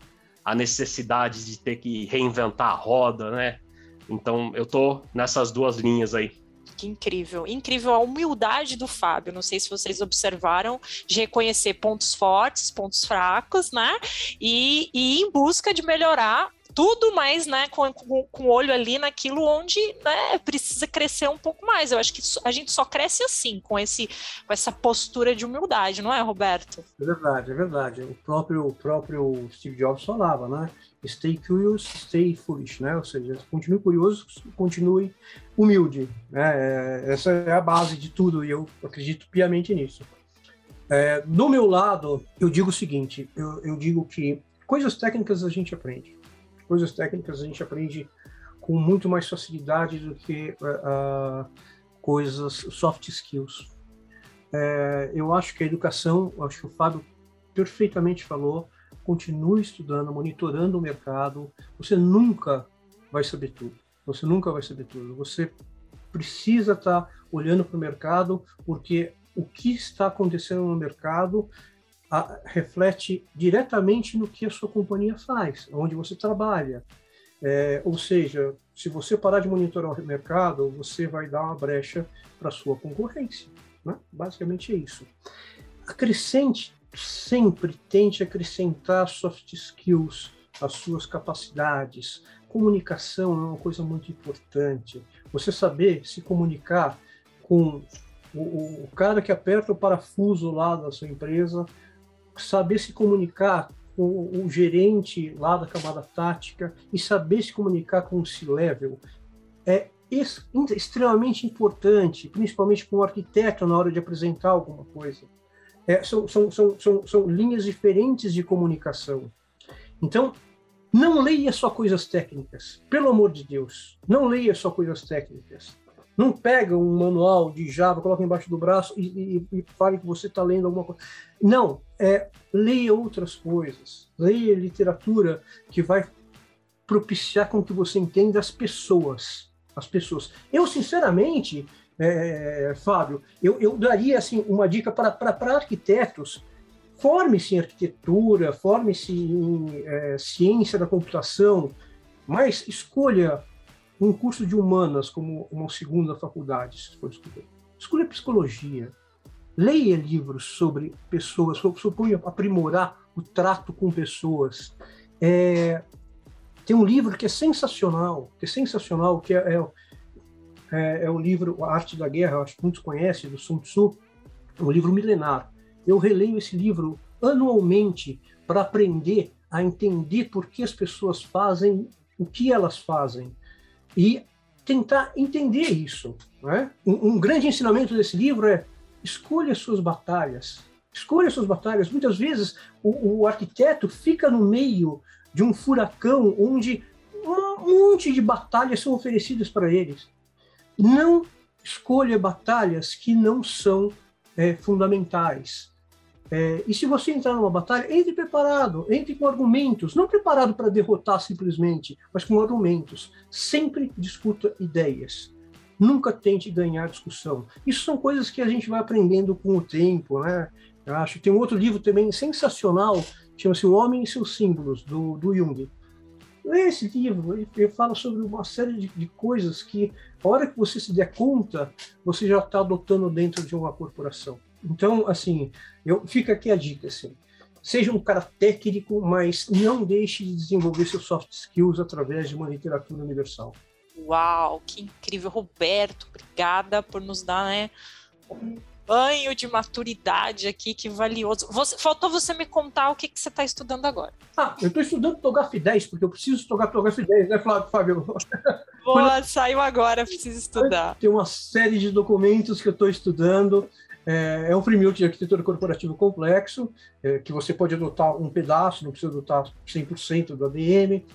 B: a necessidade de ter que reinventar a roda, né? Então eu tô nessas duas linhas aí.
D: Que incrível, incrível a humildade do Fábio. Não sei se vocês observaram de reconhecer pontos fortes, pontos fracos, né? E, e em busca de melhorar tudo mais, né, com, com, com o olho ali naquilo onde né, precisa crescer um pouco mais. Eu acho que a gente só cresce assim, com, esse, com essa postura de humildade, não é, Roberto?
C: É verdade, é verdade. O próprio, o próprio Steve Jobs falava, né? Stay curious, stay foolish, né? Ou seja, continue curioso, continue humilde. Né? É, essa é a base de tudo e eu acredito piamente nisso. É, do meu lado, eu digo o seguinte: eu, eu digo que coisas técnicas a gente aprende coisas técnicas a gente aprende com muito mais facilidade do que uh, coisas soft skills. É, eu acho que a educação, acho que o Fábio perfeitamente falou, continue estudando, monitorando o mercado. Você nunca vai saber tudo. Você nunca vai saber tudo. Você precisa estar tá olhando para o mercado, porque o que está acontecendo no mercado a, reflete diretamente no que a sua companhia faz, onde você trabalha. É, ou seja, se você parar de monitorar o mercado, você vai dar uma brecha para a sua concorrência. Né? Basicamente é isso. Acrescente, sempre tente acrescentar soft skills, as suas capacidades. Comunicação é uma coisa muito importante. Você saber se comunicar com o, o cara que aperta o parafuso lá da sua empresa, saber se comunicar com o gerente lá da camada tática e saber se comunicar com o C-level é extremamente importante, principalmente com o arquiteto na hora de apresentar alguma coisa. É, são, são, são, são, são linhas diferentes de comunicação. Então, não leia só coisas técnicas, pelo amor de Deus. Não leia só coisas técnicas. Não pega um manual de Java, coloca embaixo do braço e, e, e fale que você está lendo alguma coisa. Não, é, leia outras coisas. Leia literatura que vai propiciar com que você entenda as pessoas. As pessoas. Eu, sinceramente, é, Fábio, eu, eu, daria assim, uma dica para, arquitetos. Forme-se em arquitetura, forme-se em é, ciência da computação, mas escolha um curso de humanas como uma segunda faculdade, se for escolher. Escolha psicologia. Leia livros sobre pessoas, sobre aprimorar o trato com pessoas. É, tem um livro que é sensacional, que é sensacional, que é, é, é, é o livro A Arte da Guerra, acho que muitos conhecem, do Sun Tzu, é um livro milenar. Eu releio esse livro anualmente para aprender a entender por que as pessoas fazem o que elas fazem e tentar entender isso. Né? Um, um, grande ensinamento desse livro é escolha suas batalhas. Escolha suas batalhas. Muitas vezes o, o arquiteto fica no meio de um furacão onde um monte de batalhas são oferecidas para eles. Não escolha batalhas que não são é, fundamentais. É, e se você entrar numa batalha, entre preparado, entre com argumentos, não preparado para derrotar simplesmente, mas com argumentos. Sempre discuta ideias. Nunca tente ganhar discussão. Isso são coisas que a gente vai aprendendo com o tempo, né? Eu acho. Tem um outro livro também sensacional, chama-se O Homem e seus Símbolos, do, do Jung. Lê esse livro, ele, fala sobre uma série de, de coisas que, a hora que você se der conta, você já está adotando dentro de uma corporação. Então, assim, eu fica aqui a dica, assim, seja um cara técnico, mas não deixe de desenvolver seus soft skills através de uma literatura universal.
D: Uau, que incrível, Roberto, obrigada por nos dar, né, banho de maturidade aqui, que valioso. Você, faltou você me contar o que, que você está estudando agora.
C: Ah, eu estou estudando TOGAF 10, porque eu preciso estudar TOGAF 10, né, Fábio? [laughs]
D: Boa, saiu agora, preciso estudar.
C: Tem uma série de documentos que eu estou estudando, É, é um framework de arquitetura corporativa complexo, é, que você pode adotar um pedaço, não precisa adotar 100% do ADM,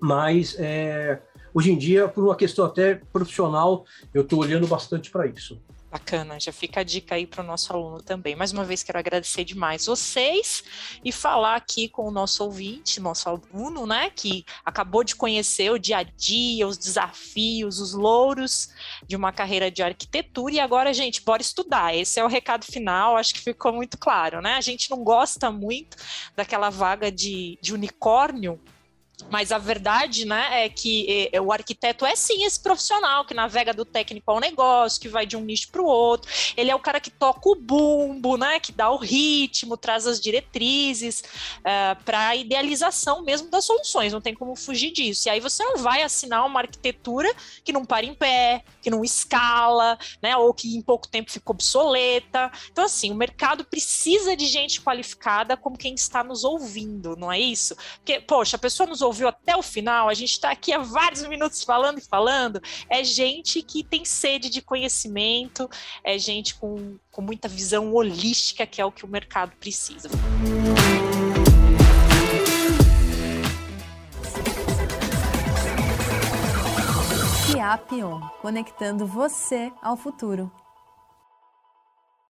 C: mas é, hoje em dia, por uma questão até profissional, eu estou olhando bastante para isso.
D: Bacana, já fica a dica aí para o nosso aluno também. Mais uma vez, quero agradecer demais vocês e falar aqui com o nosso ouvinte, nosso aluno, né, que acabou de conhecer o dia a dia, os desafios, os louros de uma carreira de arquitetura. E agora, gente, bora estudar. Esse é o recado final, acho que ficou muito claro, né? A gente não gosta muito daquela vaga de, de unicórnio mas a verdade, né, é que o arquiteto é sim esse profissional que navega do técnico ao negócio, que vai de um nicho para o outro. Ele é o cara que toca o bumbo, né, que dá o ritmo, traz as diretrizes uh, eh, para a idealização mesmo das soluções. Não tem como fugir disso. E aí você não vai assinar uma arquitetura que não para em pé, que não escala, né, ou que em pouco tempo ficou obsoleta. Então, assim, o mercado precisa de gente qualificada como quem está nos ouvindo, não é isso? Porque, poxa, a pessoa nos ouviu até o final, a gente está aqui há vários minutos falando e falando, é gente que tem sede de conhecimento, é gente com, com muita visão holística, que é o que o mercado precisa.
A: Piapion, conectando você ao futuro.